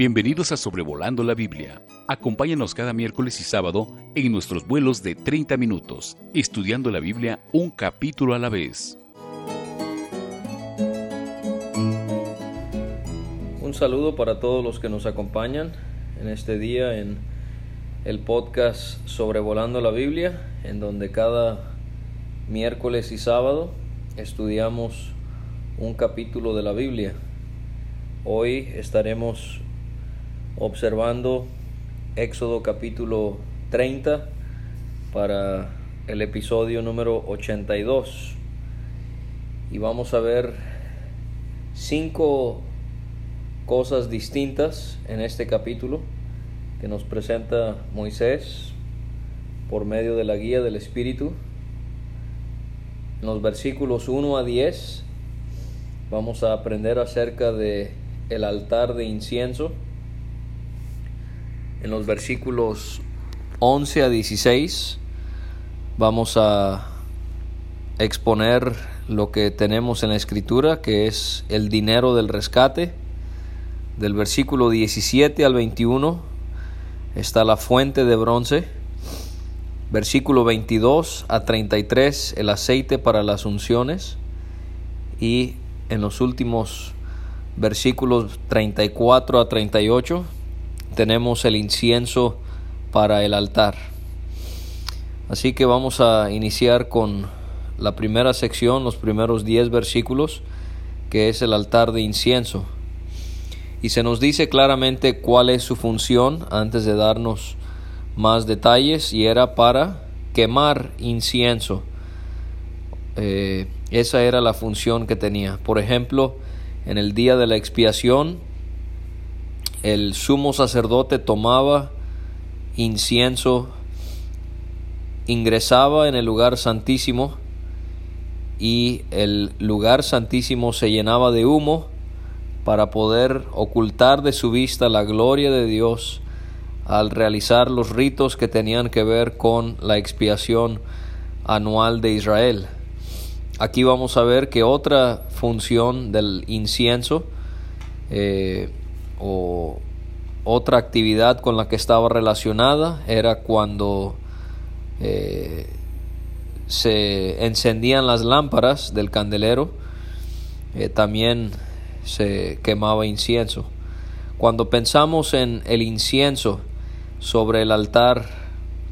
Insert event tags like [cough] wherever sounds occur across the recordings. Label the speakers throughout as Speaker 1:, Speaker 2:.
Speaker 1: Bienvenidos a Sobrevolando la Biblia. Acompáñanos cada miércoles y sábado en nuestros vuelos de 30 minutos, estudiando la Biblia un capítulo a la vez.
Speaker 2: Un saludo para todos los que nos acompañan en este día en el podcast Sobrevolando la Biblia, en donde cada miércoles y sábado estudiamos un capítulo de la Biblia. Hoy estaremos observando Éxodo capítulo 30 para el episodio número 82. Y vamos a ver cinco cosas distintas en este capítulo que nos presenta Moisés por medio de la guía del Espíritu. En los versículos 1 a 10 vamos a aprender acerca de el altar de incienso en los versículos 11 a 16 vamos a exponer lo que tenemos en la escritura, que es el dinero del rescate. Del versículo 17 al 21 está la fuente de bronce. Versículo 22 a 33 el aceite para las unciones. Y en los últimos versículos 34 a 38 tenemos el incienso para el altar. Así que vamos a iniciar con la primera sección, los primeros 10 versículos, que es el altar de incienso. Y se nos dice claramente cuál es su función antes de darnos más detalles y era para quemar incienso. Eh, esa era la función que tenía. Por ejemplo, en el día de la expiación, el sumo sacerdote tomaba incienso, ingresaba en el lugar santísimo y el lugar santísimo se llenaba de humo para poder ocultar de su vista la gloria de Dios al realizar los ritos que tenían que ver con la expiación anual de Israel. Aquí vamos a ver que otra función del incienso eh, o otra actividad con la que estaba relacionada era cuando eh, se encendían las lámparas del candelero, eh, también se quemaba incienso. Cuando pensamos en el incienso sobre el altar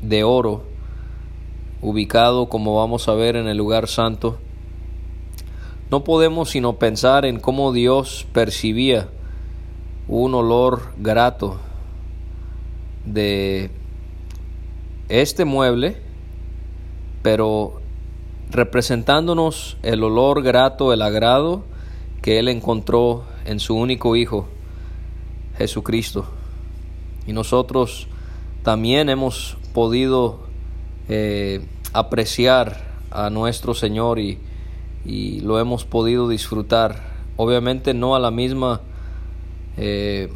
Speaker 2: de oro, ubicado como vamos a ver en el lugar santo, no podemos sino pensar en cómo Dios percibía un olor grato de este mueble, pero representándonos el olor grato, el agrado que Él encontró en su único Hijo, Jesucristo. Y nosotros también hemos podido eh, apreciar a nuestro Señor y, y lo hemos podido disfrutar. Obviamente no a la misma eh,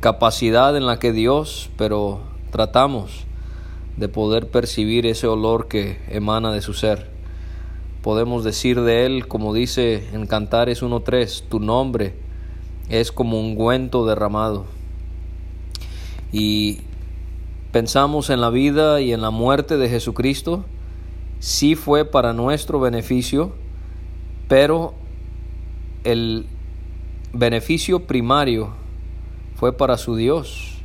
Speaker 2: capacidad en la que Dios, pero tratamos de poder percibir ese olor que emana de su ser. Podemos decir de Él, como dice en Cantares 1.3, tu nombre es como un ungüento derramado. Y pensamos en la vida y en la muerte de Jesucristo, sí fue para nuestro beneficio, pero el beneficio primario fue para su Dios.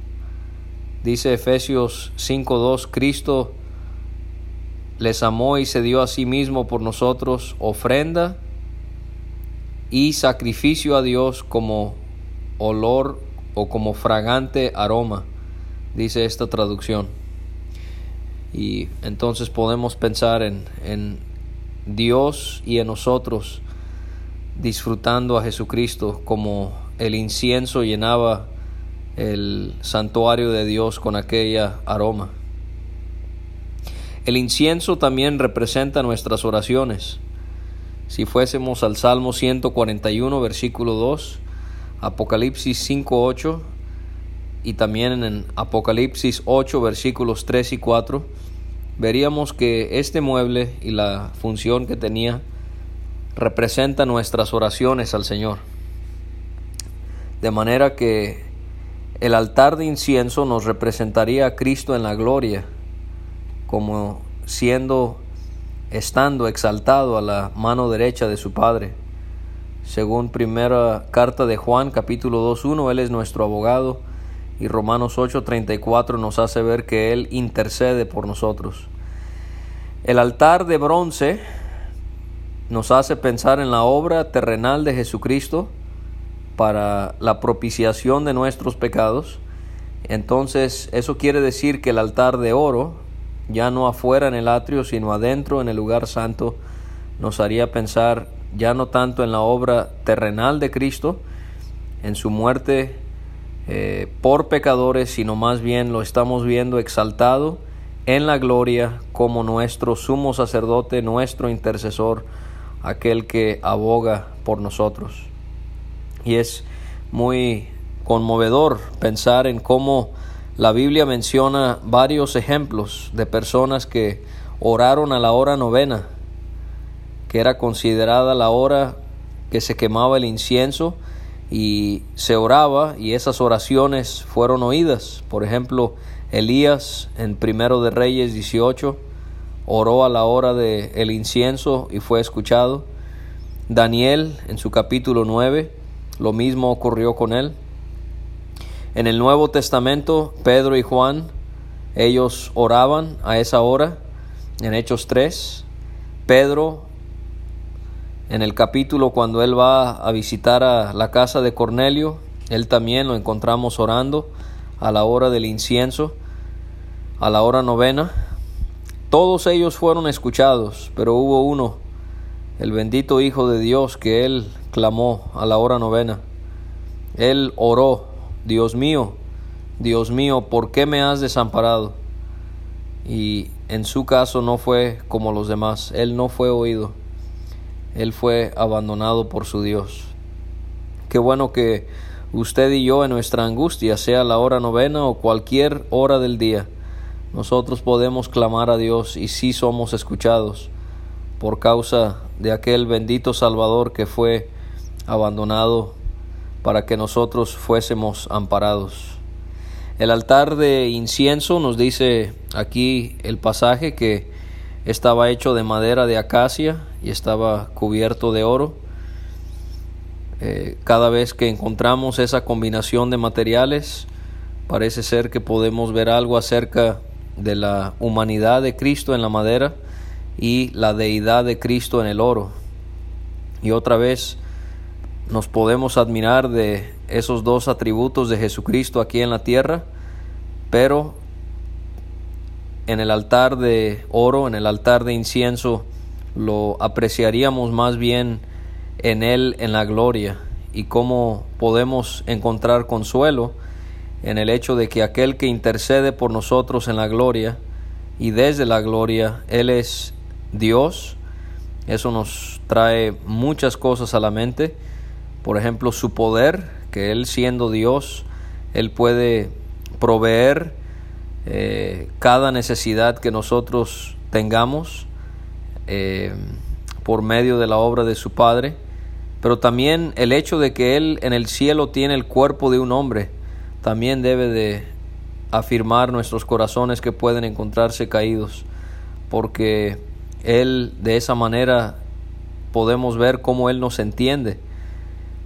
Speaker 2: Dice Efesios 5.2, Cristo les amó y se dio a sí mismo por nosotros ofrenda y sacrificio a Dios como olor o como fragante aroma, dice esta traducción. Y entonces podemos pensar en, en Dios y en nosotros disfrutando a Jesucristo como el incienso llenaba el santuario de Dios con aquella aroma. El incienso también representa nuestras oraciones. Si fuésemos al Salmo 141, versículo 2, Apocalipsis 5.8 y también en Apocalipsis 8, versículos 3 y 4, veríamos que este mueble y la función que tenía representa nuestras oraciones al Señor. De manera que El altar de incienso nos representaría a Cristo en la gloria, como siendo, estando exaltado a la mano derecha de su Padre. Según primera carta de Juan, capítulo 2.1, Él es nuestro abogado y Romanos 8.34 nos hace ver que Él intercede por nosotros. El altar de bronce nos hace pensar en la obra terrenal de Jesucristo para la propiciación de nuestros pecados. Entonces eso quiere decir que el altar de oro, ya no afuera en el atrio, sino adentro en el lugar santo, nos haría pensar ya no tanto en la obra terrenal de Cristo, en su muerte eh, por pecadores, sino más bien lo estamos viendo exaltado en la gloria como nuestro sumo sacerdote, nuestro intercesor, aquel que aboga por nosotros. Y es muy conmovedor pensar en cómo la Biblia menciona varios ejemplos de personas que oraron a la hora novena, que era considerada la hora que se quemaba el incienso y se oraba y esas oraciones fueron oídas. Por ejemplo, Elías en Primero de Reyes 18 oró a la hora del el incienso y fue escuchado. Daniel en su capítulo 9 lo mismo ocurrió con él. En el Nuevo Testamento, Pedro y Juan, ellos oraban a esa hora, en Hechos 3. Pedro, en el capítulo cuando él va a visitar a la casa de Cornelio, él también lo encontramos orando a la hora del incienso, a la hora novena. Todos ellos fueron escuchados, pero hubo uno, el bendito Hijo de Dios, que él clamó a la hora novena. Él oró, Dios mío, Dios mío, ¿por qué me has desamparado? Y en su caso no fue como los demás, él no fue oído, él fue abandonado por su Dios. Qué bueno que usted y yo en nuestra angustia, sea la hora novena o cualquier hora del día, nosotros podemos clamar a Dios y sí somos escuchados por causa de aquel bendito Salvador que fue abandonado para que nosotros fuésemos amparados. El altar de incienso nos dice aquí el pasaje que estaba hecho de madera de acacia y estaba cubierto de oro. Eh, cada vez que encontramos esa combinación de materiales, parece ser que podemos ver algo acerca de la humanidad de Cristo en la madera y la deidad de Cristo en el oro. Y otra vez nos podemos admirar de esos dos atributos de Jesucristo aquí en la tierra, pero en el altar de oro, en el altar de incienso, lo apreciaríamos más bien en Él en la gloria y cómo podemos encontrar consuelo en el hecho de que aquel que intercede por nosotros en la gloria y desde la gloria, Él es Dios. Eso nos trae muchas cosas a la mente. Por ejemplo, su poder, que Él siendo Dios, Él puede proveer eh, cada necesidad que nosotros tengamos eh, por medio de la obra de su Padre, pero también el hecho de que Él en el cielo tiene el cuerpo de un hombre, también debe de afirmar nuestros corazones que pueden encontrarse caídos, porque Él de esa manera podemos ver cómo Él nos entiende.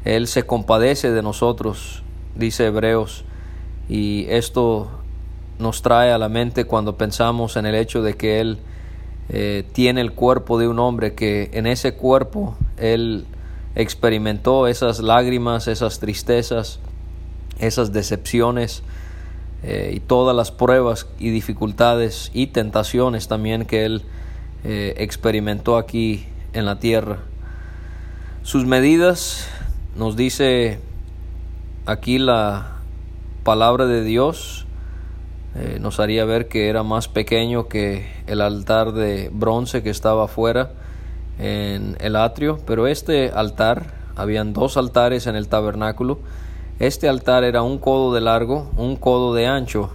Speaker 2: Él se compadece de nosotros, dice Hebreos, y esto nos trae a la mente cuando pensamos en el hecho de que Él eh, tiene el cuerpo de un hombre, que en ese cuerpo Él experimentó esas lágrimas, esas tristezas, esas decepciones eh, y todas las pruebas y dificultades y tentaciones también que Él eh, experimentó aquí en la tierra. Sus medidas nos dice aquí la palabra de Dios, eh, nos haría ver que era más pequeño que el altar de bronce que estaba afuera en el atrio, pero este altar, habían dos altares en el tabernáculo, este altar era un codo de largo, un codo de ancho,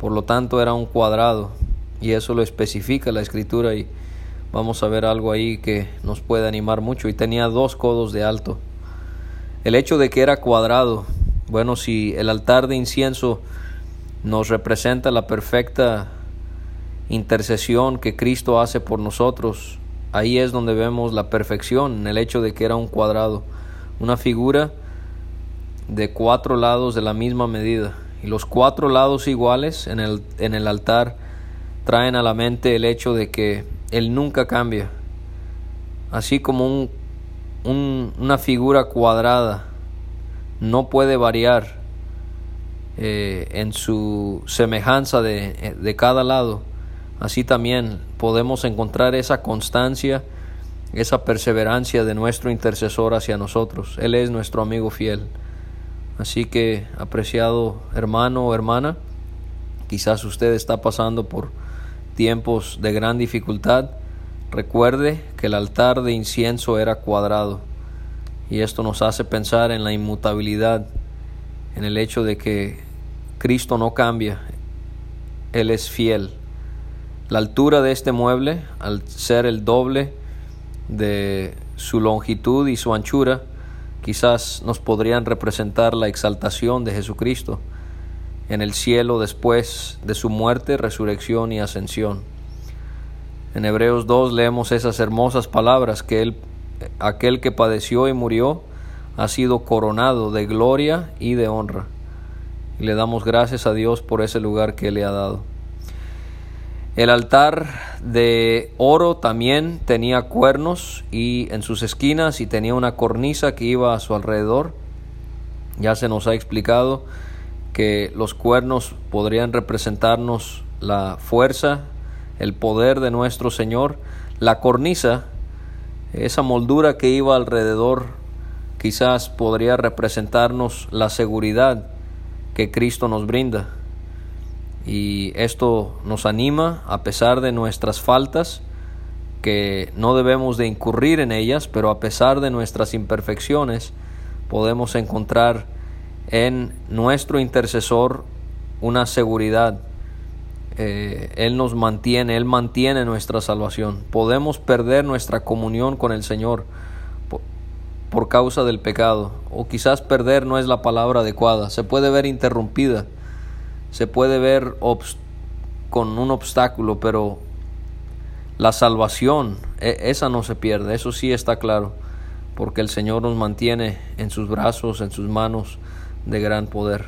Speaker 2: por lo tanto era un cuadrado, y eso lo especifica la escritura y vamos a ver algo ahí que nos puede animar mucho, y tenía dos codos de alto. El hecho de que era cuadrado Bueno, si el altar de incienso nos representa la perfecta intercesión que Cristo hace por nosotros, ahí es donde vemos la perfección en el hecho de que era un cuadrado, una figura de cuatro lados de la misma medida. Y los cuatro lados iguales en el, en el altar traen a la mente el hecho de que Él nunca cambia. Así como un, una figura cuadrada no puede variar eh, en su semejanza de, de cada lado, así también podemos encontrar esa constancia, esa perseverancia de nuestro intercesor hacia nosotros. Él es nuestro amigo fiel. Así que, apreciado hermano o hermana, quizás usted está pasando por tiempos de gran dificultad, recuerde que el altar de incienso era cuadrado y esto nos hace pensar en la inmutabilidad, en el hecho de que Cristo no cambia, Él es fiel. La altura de este mueble, al ser el doble de su longitud y su anchura, quizás nos podrían representar la exaltación de Jesucristo en el cielo después de su muerte, resurrección y ascensión. En Hebreos 2 leemos esas hermosas palabras que él aquel que padeció y murió ha sido coronado de gloria y de honra. Y le damos gracias a Dios por ese lugar que le ha dado. El altar de oro también tenía cuernos y en sus esquinas y tenía una cornisa que iba a su alrededor. Ya se nos ha explicado que los cuernos podrían representarnos la fuerza, el poder de nuestro Señor. La cornisa esa moldura que iba alrededor quizás podría representarnos la seguridad que Cristo nos brinda. Y esto nos anima a pesar de nuestras faltas, que no debemos de incurrir en ellas, pero a pesar de nuestras imperfecciones, podemos encontrar en nuestro intercesor una seguridad eh, Él nos mantiene, Él mantiene nuestra salvación. Podemos perder nuestra comunión con el Señor por, causa del pecado, o quizás perder no es la palabra adecuada, se puede ver interrumpida, se puede ver con un obstáculo, pero la salvación, e, esa no se pierde, eso sí está claro, porque el Señor nos mantiene en sus brazos, en sus manos de gran poder.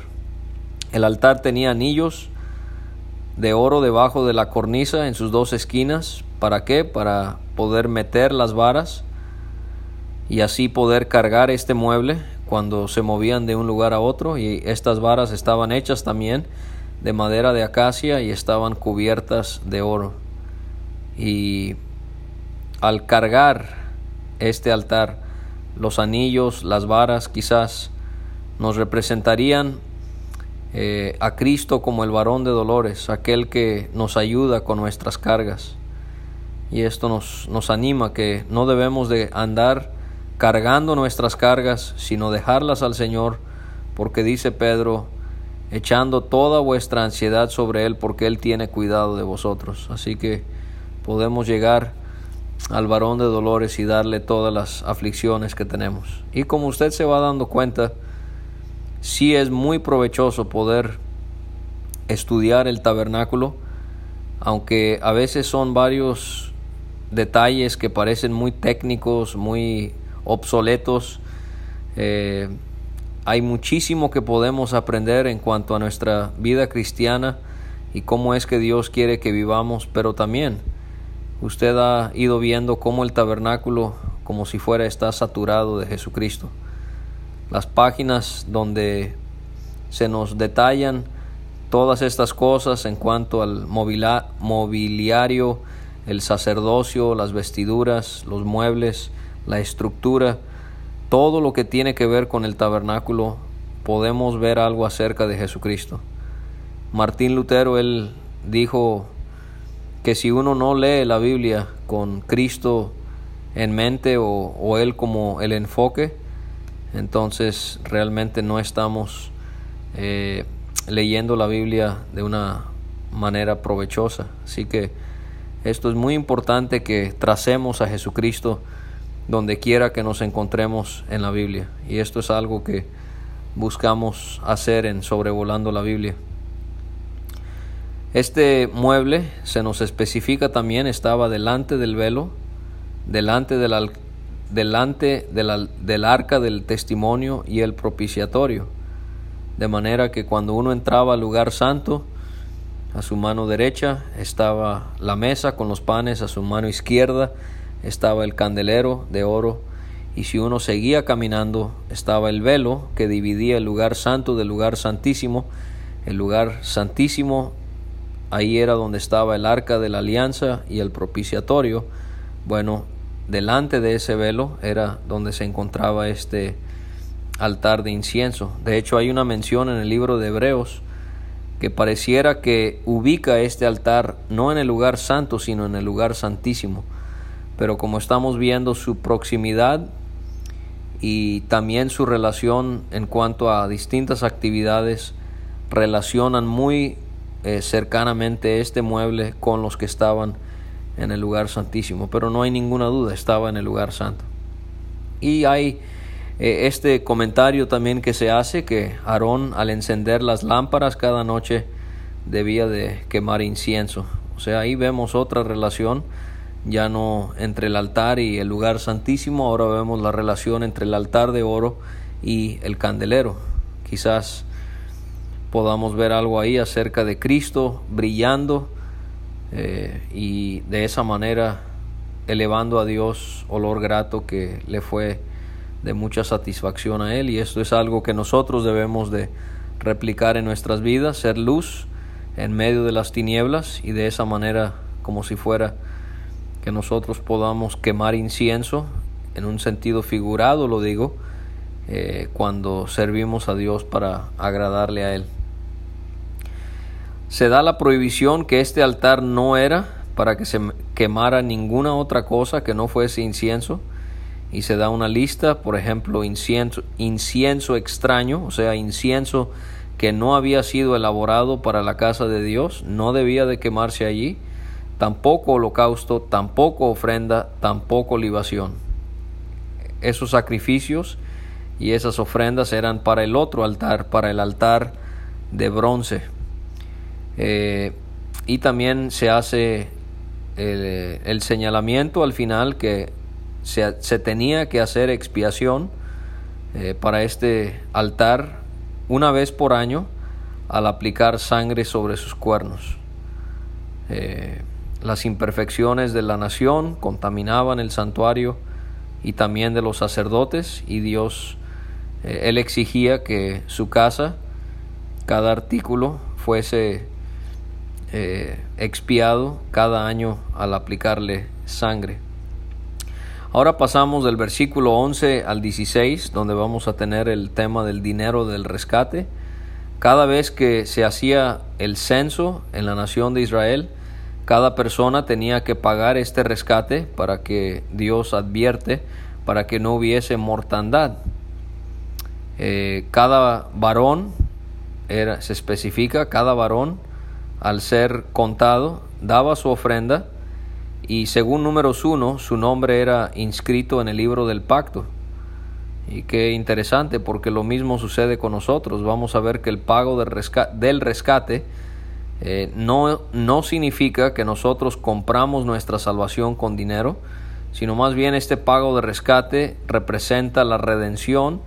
Speaker 2: El altar tenía anillos, de oro debajo de la cornisa en sus dos esquinas. ¿Para qué? Para poder meter las varas y así poder cargar este mueble cuando se movían de un lugar a otro. Y estas varas estaban hechas también de madera de acacia y estaban cubiertas de oro. Y al cargar este altar, los anillos, las varas quizás nos representarían eh, a Cristo como el varón de dolores, aquel que nos ayuda con nuestras cargas. Y esto nos, nos anima que no debemos de andar cargando nuestras cargas, sino dejarlas al Señor, porque dice Pedro, echando toda vuestra ansiedad sobre Él, porque Él tiene cuidado de vosotros. Así que podemos llegar al varón de dolores y darle todas las aflicciones que tenemos. Y como usted se va dando cuenta, sí es muy provechoso poder estudiar el tabernáculo, aunque a veces son varios detalles que parecen muy técnicos, muy obsoletos. Eh, hay muchísimo que podemos aprender en cuanto a nuestra vida cristiana y cómo es que Dios quiere que vivamos, pero también usted ha ido viendo cómo el tabernáculo, como si fuera, está saturado de Jesucristo. Las páginas donde se nos detallan todas estas cosas en cuanto al mobiliario, el sacerdocio, las vestiduras, los muebles, la estructura, todo lo que tiene que ver con el tabernáculo, podemos ver algo acerca de Jesucristo. Martín Lutero, él dijo que si uno no lee la Biblia con Cristo en mente o, él como el enfoque, entonces realmente no estamos eh, leyendo la Biblia de una manera provechosa. Así que esto es muy importante que tracemos a Jesucristo donde quiera que nos encontremos en la Biblia. Y esto es algo que buscamos hacer en sobrevolando la Biblia. Este mueble se nos especifica también estaba delante del velo, delante del, delante del arca del testimonio y el propiciatorio, de manera que cuando uno entraba al lugar santo, a su mano derecha estaba la mesa con los panes, a su mano izquierda estaba el candelero de oro, y si uno seguía caminando estaba el velo que dividía el lugar santo del lugar santísimo. El lugar santísimo, ahí era donde estaba el arca de la alianza y el propiciatorio. Bueno, delante de ese velo era donde se encontraba este altar de incienso. De hecho, hay una mención en el libro de Hebreos que pareciera que ubica este altar no en el lugar santo, sino en el lugar santísimo. Pero como estamos viendo su proximidad y también su relación en cuanto a distintas actividades, relacionan muy eh, cercanamente este mueble con los que estaban en el lugar santísimo. Pero no hay ninguna duda, estaba en el lugar santo. Y hay eh, este comentario también que se hace que Aarón al encender las lámparas cada noche debía de quemar incienso. O sea, ahí vemos otra relación, ya no entre el altar y el lugar santísimo, ahora vemos la relación entre el altar de oro y el candelero. Quizás podamos ver algo ahí acerca de Cristo brillando eh, y de esa manera elevando a Dios olor grato que le fue de mucha satisfacción a Él y esto es algo que nosotros debemos de replicar en nuestras vidas, ser luz en medio de las tinieblas y de esa manera como si fuera que nosotros podamos quemar incienso en un sentido figurado lo digo eh, cuando servimos a Dios para agradarle a Él. Se da la prohibición que este altar no era para que se quemara ninguna otra cosa que no fuese incienso, y se da una lista, por ejemplo, incienso, incienso extraño, o sea, incienso que no había sido elaborado para la casa de Dios, no debía de quemarse allí, tampoco holocausto, tampoco ofrenda, tampoco libación. Esos sacrificios y esas ofrendas eran para el otro altar, para el altar de bronce. Eh, y también se hace el, el señalamiento al final que se, tenía que hacer expiación eh, para este altar una vez por año al aplicar sangre sobre sus cuernos. Eh, las imperfecciones de la nación contaminaban el santuario y también de los sacerdotes y Dios, eh, él exigía que su casa, cada artículo fuese expiado cada año al aplicarle sangre. Ahora pasamos del versículo 11 al 16, donde vamos a tener el tema del dinero del rescate. Cada vez que se hacía el censo en la nación de Israel, cada persona tenía que pagar este rescate para que Dios advierte, para que no hubiese mortandad. Eh, cada varón, era, se especifica, cada varón, al ser contado, daba su ofrenda y según números 1, su nombre era inscrito en el libro del pacto. Y qué interesante, porque lo mismo sucede con nosotros. Vamos a ver que el pago del rescate, del rescate eh, no, no significa que nosotros compramos nuestra salvación con dinero, sino más bien este pago de rescate representa la redención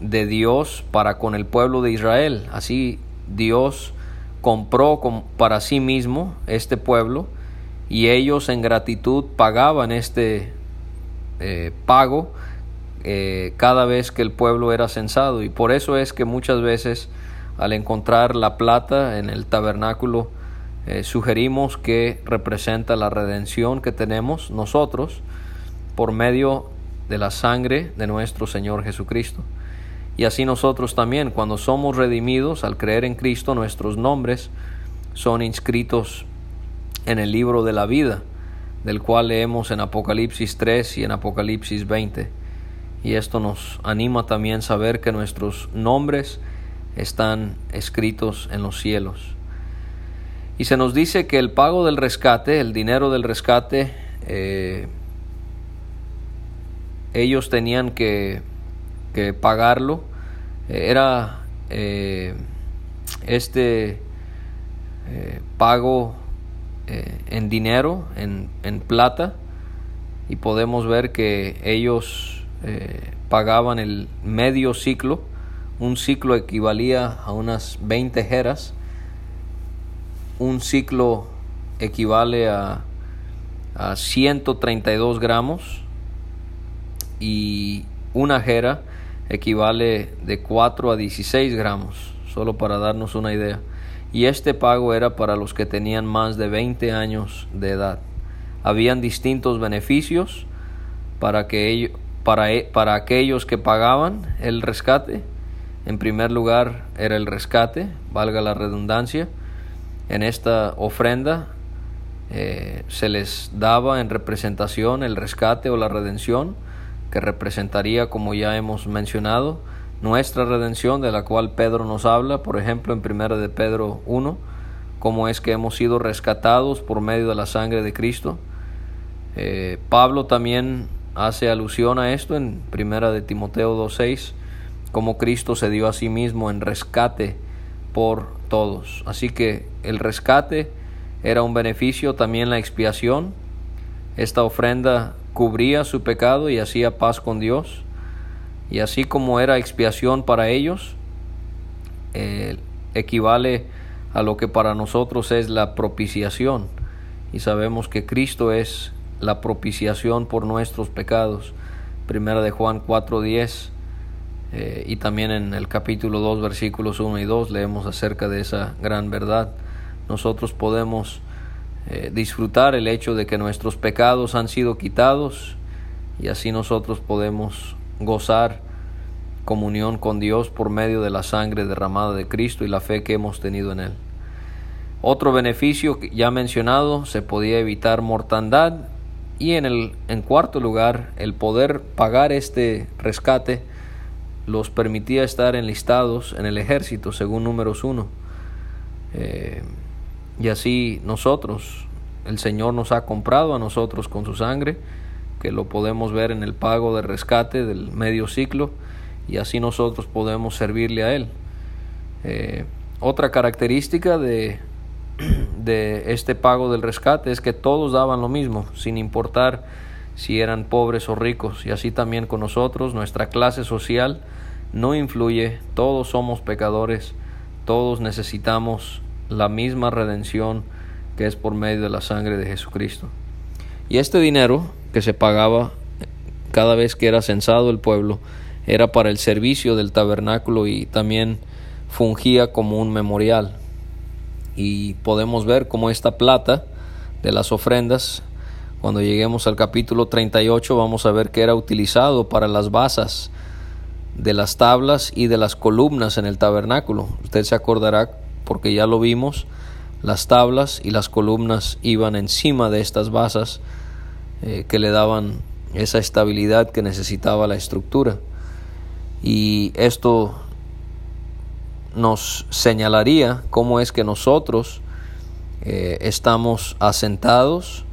Speaker 2: de Dios para con el pueblo de Israel. Así Dios compró para sí mismo este pueblo y ellos en gratitud pagaban este eh, pago eh, cada vez que el pueblo era censado y por eso es que muchas veces al encontrar la plata en el tabernáculo eh, sugerimos que representa la redención que tenemos nosotros por medio de la sangre de nuestro Señor Jesucristo. Y así nosotros también, cuando somos redimidos al creer en Cristo, nuestros nombres son inscritos en el libro de la vida, del cual leemos en Apocalipsis 3 y en Apocalipsis 20. Y esto nos anima también a saber que nuestros nombres están escritos en los cielos. Y se nos dice que el pago del rescate, el dinero del rescate, eh, ellos tenían que, que pagarlo. Era este pago en dinero, en, en, plata, y podemos ver que ellos pagaban el medio ciclo, un ciclo equivalía a unas 20 jeras, un ciclo equivale a, a 132 gramos y una jera equivale de 4 a 16 gramos, solo para darnos una idea. Y este pago era para los que tenían más de 20 años de edad. Habían distintos beneficios para, que para, para aquellos que pagaban el rescate. En primer lugar era el rescate, valga la redundancia. En esta ofrenda eh, se les daba en representación el rescate o la redención, que representaría, como ya hemos mencionado, nuestra redención de la cual Pedro nos habla, por ejemplo, en 1 de Pedro 1, cómo es que hemos sido rescatados por medio de la sangre de Cristo. Eh, Pablo también hace alusión a esto en 1 de Timoteo 2.6, cómo Cristo se dio a sí mismo en rescate por todos. Así que el rescate era un beneficio también la expiación. Esta ofrenda cubría su pecado y hacía paz con Dios. Y así como era expiación para ellos, eh, equivale a lo que para nosotros es la propiciación. Y sabemos que Cristo es la propiciación por nuestros pecados. Primera de Juan 4:10 eh, y también en el capítulo 2 versículos 1 y 2 leemos acerca de esa gran verdad nosotros podemos eh, disfrutar el hecho de que nuestros pecados han sido quitados y así nosotros podemos gozar comunión con Dios por medio de la sangre derramada de Cristo y la fe que hemos tenido en Él. Otro beneficio ya mencionado, se podía evitar mortandad y en, el, en cuarto lugar, el poder pagar este rescate los permitía estar enlistados en el ejército, según números 1. Y así nosotros, el Señor nos ha comprado a nosotros con su sangre, que lo podemos ver en el pago de rescate del medio ciclo, y así nosotros podemos servirle a Él. Eh, otra característica de, [clears throat] de este pago del rescate es que todos daban lo mismo, sin importar si eran pobres o ricos, y así también con nosotros, nuestra clase social no influye, todos somos pecadores, todos necesitamos la misma redención que es por medio de la sangre de Jesucristo. Y este dinero que se pagaba cada vez que era censado el pueblo era para el servicio del tabernáculo y también fungía como un memorial. Y podemos ver cómo esta plata de las ofrendas, cuando lleguemos al capítulo 38, vamos a ver que era utilizado para las basas de las tablas y de las columnas en el tabernáculo. Usted se acordará porque ya lo vimos, las tablas y las columnas iban encima de estas basas eh, que le daban esa estabilidad que necesitaba la estructura. Y esto nos señalaría cómo es que nosotros eh, estamos asentados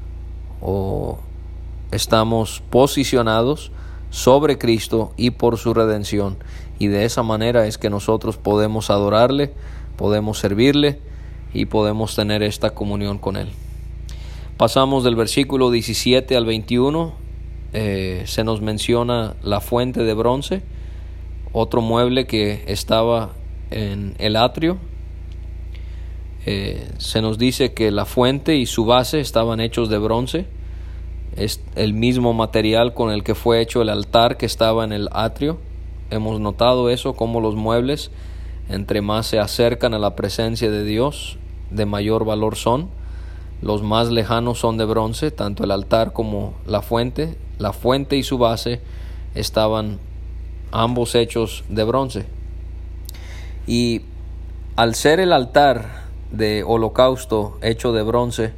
Speaker 2: o estamos posicionados sobre Cristo y por su redención. Y de esa manera es que nosotros podemos adorarle, podemos servirle y podemos tener esta comunión con Él. Pasamos del versículo 17 al 21, eh, se nos menciona la fuente de bronce, otro mueble que estaba en el atrio. Eh, se nos dice que la fuente y su base estaban hechos de bronce, es el mismo material con el que fue hecho el altar que estaba en el atrio. Hemos notado eso, como los muebles entre más se acercan a la presencia de Dios, de mayor valor son. Los más lejanos son de bronce, tanto el altar como la fuente. La fuente y su base estaban ambos hechos de bronce. Y al ser el altar de holocausto hecho de bronce,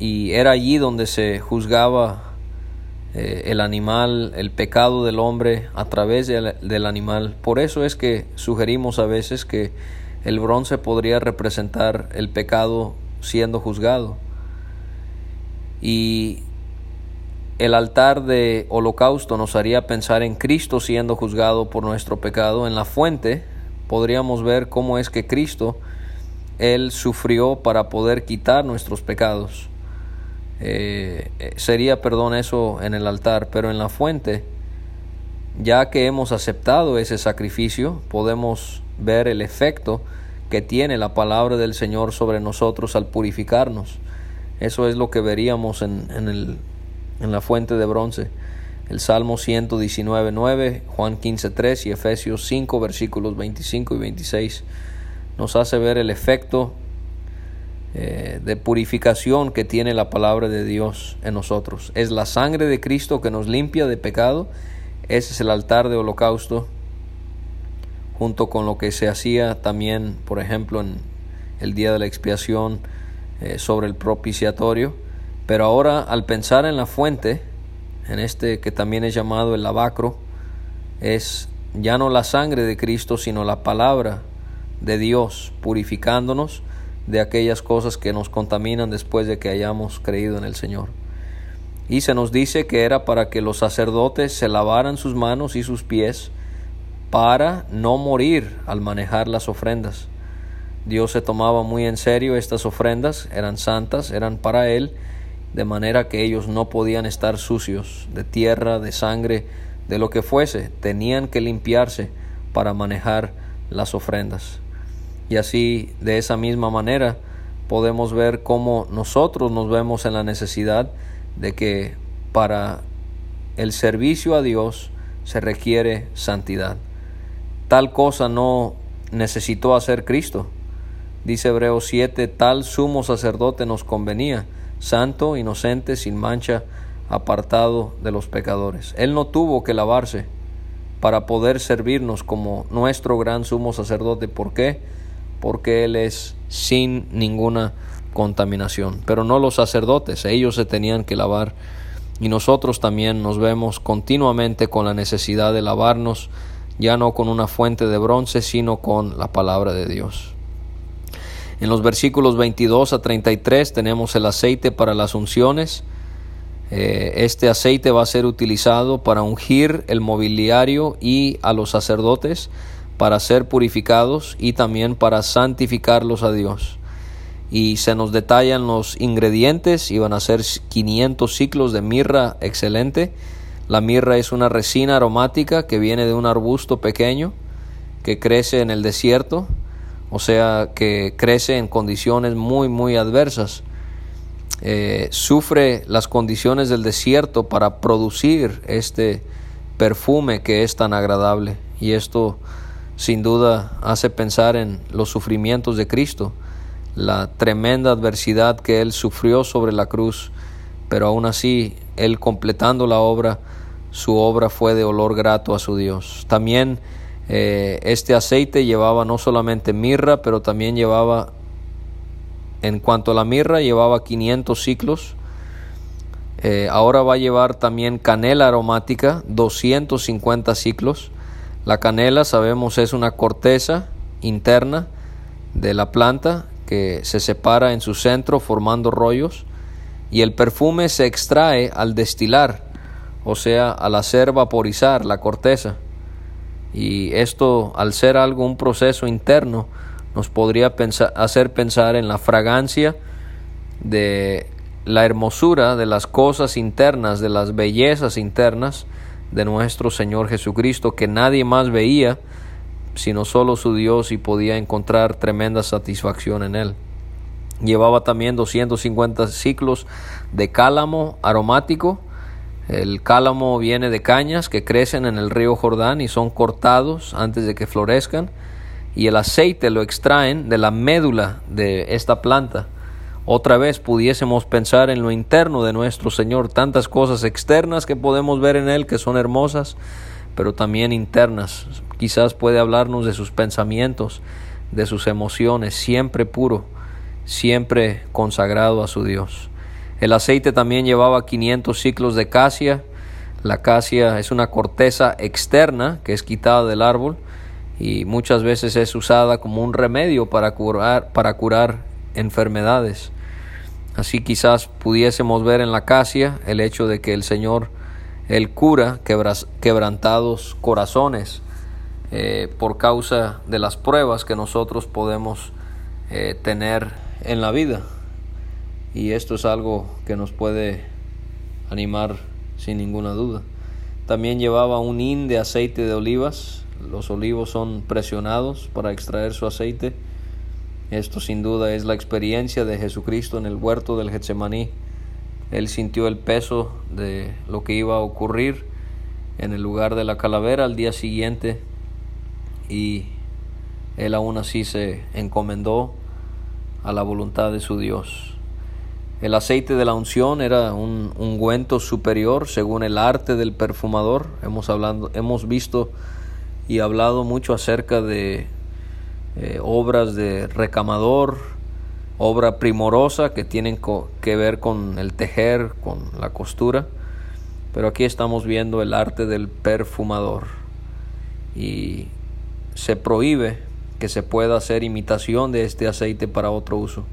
Speaker 2: y era allí donde se juzgaba eh, el animal, el pecado del hombre a través del animal. Por eso es que sugerimos a veces que el bronce podría representar el pecado siendo juzgado. Y el altar de holocausto nos haría pensar en Cristo siendo juzgado por nuestro pecado. En la fuente podríamos ver cómo es que Cristo, Él sufrió para poder quitar nuestros pecados. Eh, eh, sería, perdón, eso en el altar, pero en la fuente, ya que hemos aceptado ese sacrificio, podemos ver el efecto que tiene la palabra del Señor sobre nosotros al purificarnos. Eso es lo que veríamos en, en el en la fuente de bronce. El Salmo 119, 9, Juan 15, 3 y Efesios 5, versículos 25 y 26 nos hace ver el efecto eh, de purificación que tiene la palabra de Dios en nosotros. Es la sangre de Cristo que nos limpia de pecado. Ese es el altar de holocausto, junto con lo que se hacía también, por ejemplo, en el día de la expiación eh, sobre el propiciatorio pero ahora al pensar en la fuente, en este que también es llamado el lavacro, es ya no la sangre de Cristo, sino la palabra de Dios purificándonos de aquellas cosas que nos contaminan después de que hayamos creído en el Señor. Y se nos dice que era para que los sacerdotes se lavaran sus manos y sus pies para no morir al manejar las ofrendas. Dios se tomaba muy en serio estas ofrendas, eran santas, eran para Él, de manera que ellos no podían estar sucios de tierra, de sangre, de lo que fuese, tenían que limpiarse para manejar las ofrendas. Y así, de esa misma manera, podemos ver cómo nosotros nos vemos en la necesidad de que para el servicio a Dios se requiere santidad. Tal cosa no necesitó hacer Cristo. Dice Hebreos 7, tal sumo sacerdote nos convenía santo, inocente, sin mancha, apartado de los pecadores. Él no tuvo que lavarse para poder servirnos como nuestro gran sumo sacerdote. ¿Por qué? Porque Él es sin ninguna contaminación. Pero no los sacerdotes, ellos se tenían que lavar. Y nosotros también nos vemos continuamente con la necesidad de lavarnos, ya no con una fuente de bronce, sino con la palabra de Dios. En los versículos 22 a 33 tenemos el aceite para las unciones. Eh, este aceite va a ser utilizado para ungir el mobiliario y a los sacerdotes para ser purificados y también para santificarlos a Dios. Y se nos detallan los ingredientes y van a ser 500 ciclos de mirra excelente. La mirra es una resina aromática que viene de un arbusto pequeño que crece en el desierto o sea que crece en condiciones muy muy adversas. Eh, sufre las condiciones del desierto para producir este perfume que es tan agradable y esto sin duda hace pensar en los sufrimientos de Cristo, la tremenda adversidad que Él sufrió sobre la cruz, pero aún así Él completando la obra, su obra fue de olor grato a su Dios. También eh, este aceite llevaba no solamente mirra, pero también llevaba, en cuanto a la mirra, llevaba 500 ciclos. Eh, ahora va a llevar también canela aromática, 250 ciclos. La canela, sabemos, es una corteza interna de la planta que se separa en su centro formando rollos y el perfume se extrae al destilar, o sea, al hacer vaporizar la corteza. Y esto, al ser algo, un proceso interno, nos podría hacer pensar en la fragancia de la hermosura de las cosas internas, de las bellezas internas de nuestro Señor Jesucristo, que nadie más veía, sino solo su Dios y podía encontrar tremenda satisfacción en él. Llevaba también 250 ciclos de cálamo aromático, el cálamo viene de cañas que crecen en el río Jordán y son cortados antes de que florezcan y el aceite lo extraen de la médula de esta planta. Otra vez pudiésemos pensar en lo interno de nuestro Señor, tantas cosas externas que podemos ver en Él que son hermosas, pero también internas. Quizás puede hablarnos de sus pensamientos, de sus emociones, siempre puro, siempre consagrado a su Dios. El aceite también llevaba 500 ciclos de casia. La casia es una corteza externa que es quitada del árbol y muchas veces es usada como un remedio para curar, para curar enfermedades. Así quizás pudiésemos ver en la acacia el hecho de que el Señor, el cura quebrantados corazones eh, por causa de las pruebas que nosotros podemos eh, tener en la vida. Y esto es algo que nos puede animar sin ninguna duda. También llevaba un hin de aceite de olivas. Los olivos son presionados para extraer su aceite esto sin duda es la experiencia de Jesucristo en el huerto del Getsemaní. Él sintió el peso de lo que iba a ocurrir en el lugar de la calavera al día siguiente y él aún así se encomendó a la voluntad de su Dios. El aceite de la unción era un ungüento superior según el arte del perfumador. Hemos, hablando, hemos visto y hablado mucho acerca de eh, obras de recamador, obra primorosa que tienen que ver con el tejer, con la costura. Pero aquí estamos viendo el arte del perfumador y se prohíbe que se pueda hacer imitación de este aceite para otro uso.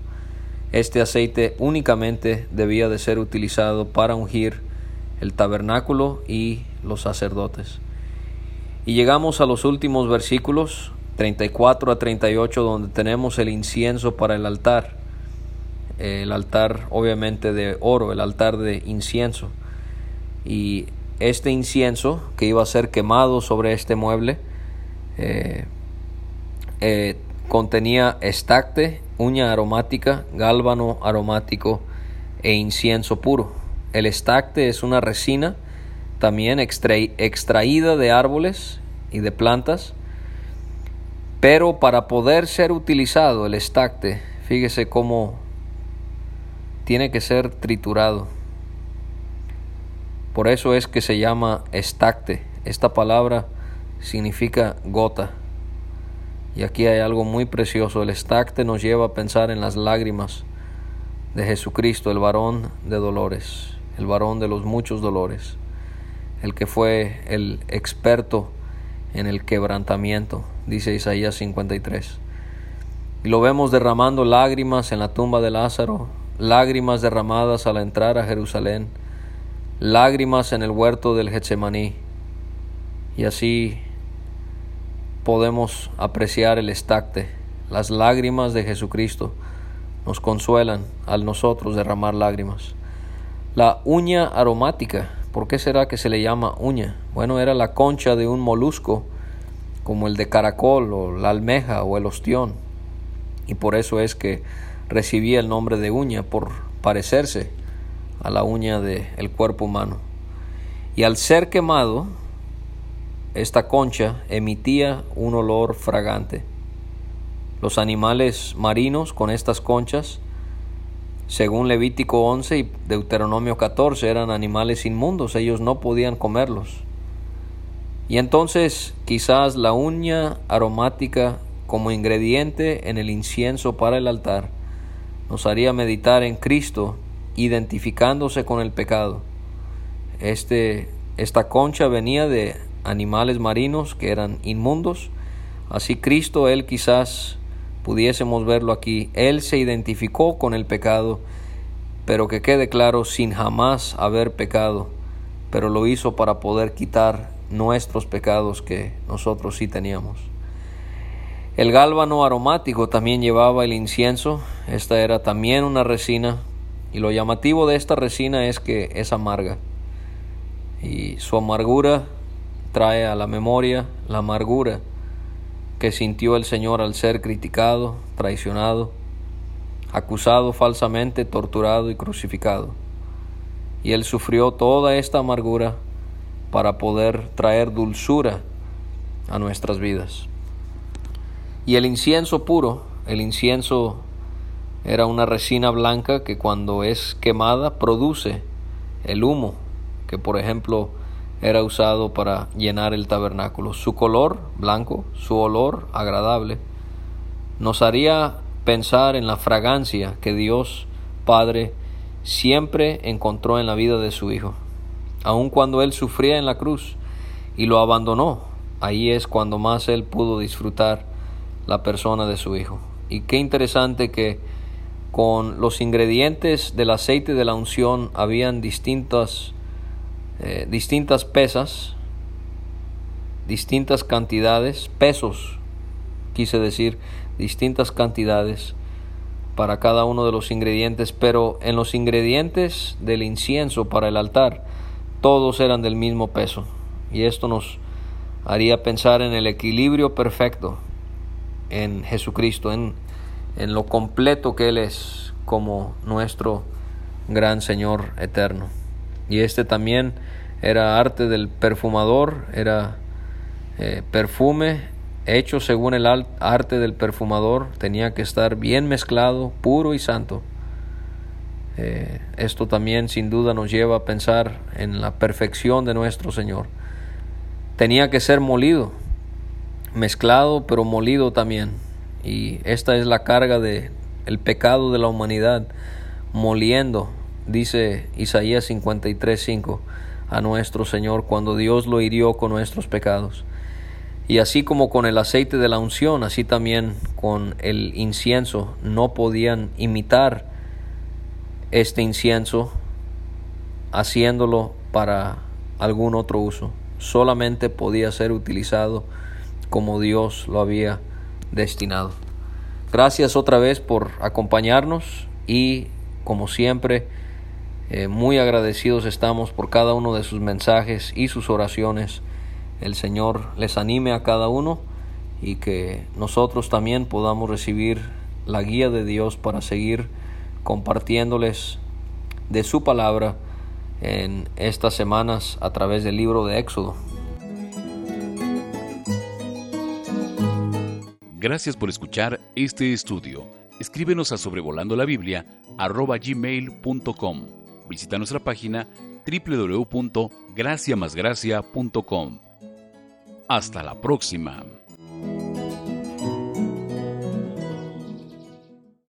Speaker 2: Este aceite únicamente debía de ser utilizado para ungir el tabernáculo y los sacerdotes. Y llegamos a los últimos versículos 34 a 38 donde tenemos el incienso para el altar. El altar obviamente de oro, el altar de incienso. Y este incienso que iba a ser quemado sobre este mueble eh, eh, contenía estacte, uña aromática, gálbano aromático e incienso puro. El estacte es una resina también extraída de árboles y de plantas pero para poder ser utilizado el estacte, fíjese cómo tiene que ser triturado. Por eso es que se llama estacte. Esta palabra significa gota. Y aquí hay algo muy precioso. El estacte nos lleva a pensar en las lágrimas de Jesucristo, el varón de dolores, el varón de los muchos dolores, el que fue el experto en el quebrantamiento dice Isaías 53. Y lo vemos derramando lágrimas en la tumba de Lázaro, lágrimas derramadas al entrar a Jerusalén, lágrimas en el huerto del Getsemaní. Y así podemos apreciar el estacte. Las lágrimas de Jesucristo nos consuelan al nosotros derramar lágrimas. La uña aromática, ¿por qué será que se le llama uña? Bueno, era la concha de un molusco como el de caracol o la almeja o el ostión. Y por eso es que recibía el nombre de uña, por parecerse a la uña del cuerpo humano. Y al ser quemado, esta concha emitía un olor fragante. Los animales marinos con estas conchas, según Levítico 11 y Deuteronomio 14, eran animales inmundos, ellos no podían comerlos. Y entonces quizás la uña aromática como ingrediente en el incienso para el altar nos haría meditar en Cristo identificándose con el pecado. Este, esta concha venía de animales marinos que eran inmundos, así Cristo, Él quizás pudiésemos verlo aquí, Él se identificó con el pecado, pero que quede claro sin jamás haber pecado, pero lo hizo para poder quitar nuestros pecados que nosotros sí teníamos. El gálbano aromático también llevaba el incienso, esta era también una resina y lo llamativo de esta resina es que es amarga. Y su amargura trae a la memoria la amargura que sintió el Señor al ser criticado, traicionado, acusado falsamente, torturado y crucificado. Y él sufrió toda esta amargura para poder traer dulzura a nuestras vidas. Y el incienso puro, el incienso era una resina blanca que cuando es quemada produce el humo, que por ejemplo era usado para llenar el tabernáculo. Su color blanco, su olor agradable, nos haría pensar en la fragancia que Dios Padre siempre encontró en la vida de su Hijo aun cuando Él sufría en la cruz y lo abandonó, ahí es cuando más Él pudo disfrutar la persona de su Hijo. Y qué interesante que con los ingredientes del aceite de la unción habían distintas, eh, distintas pesas, distintas cantidades, pesos, quise decir, distintas cantidades para cada uno de los ingredientes, pero en los ingredientes del incienso para el altar, todos eran del mismo peso. Y esto nos haría pensar en el equilibrio perfecto en Jesucristo, en, en lo completo que Él es como nuestro gran Señor eterno. Y este también era arte del perfumador, era eh, perfume hecho según el arte del perfumador, tenía que estar bien mezclado, puro y santo. Eh, esto también sin duda nos lleva a pensar en la perfección de nuestro Señor. Tenía que ser molido, mezclado pero molido también. Y esta es la carga de pecado de la humanidad, moliendo, dice Isaías 53:5 a nuestro Señor cuando Dios lo hirió con nuestros pecados. Y así como con el aceite de la unción, así también con el incienso, no podían imitar este incienso haciéndolo para algún otro uso. Solamente podía ser utilizado como Dios lo había destinado. Gracias otra vez por acompañarnos y como siempre eh, muy agradecidos estamos por cada uno de sus mensajes y sus oraciones el Señor les anime a cada uno y que nosotros también podamos recibir la guía de Dios para seguir compartiéndoles de su palabra en estas semanas a través del libro de Éxodo.
Speaker 1: Gracias por escuchar este estudio. Escríbenos a sobrevolando. Visita nuestra página www.graciamasgracia.com hasta la próxima.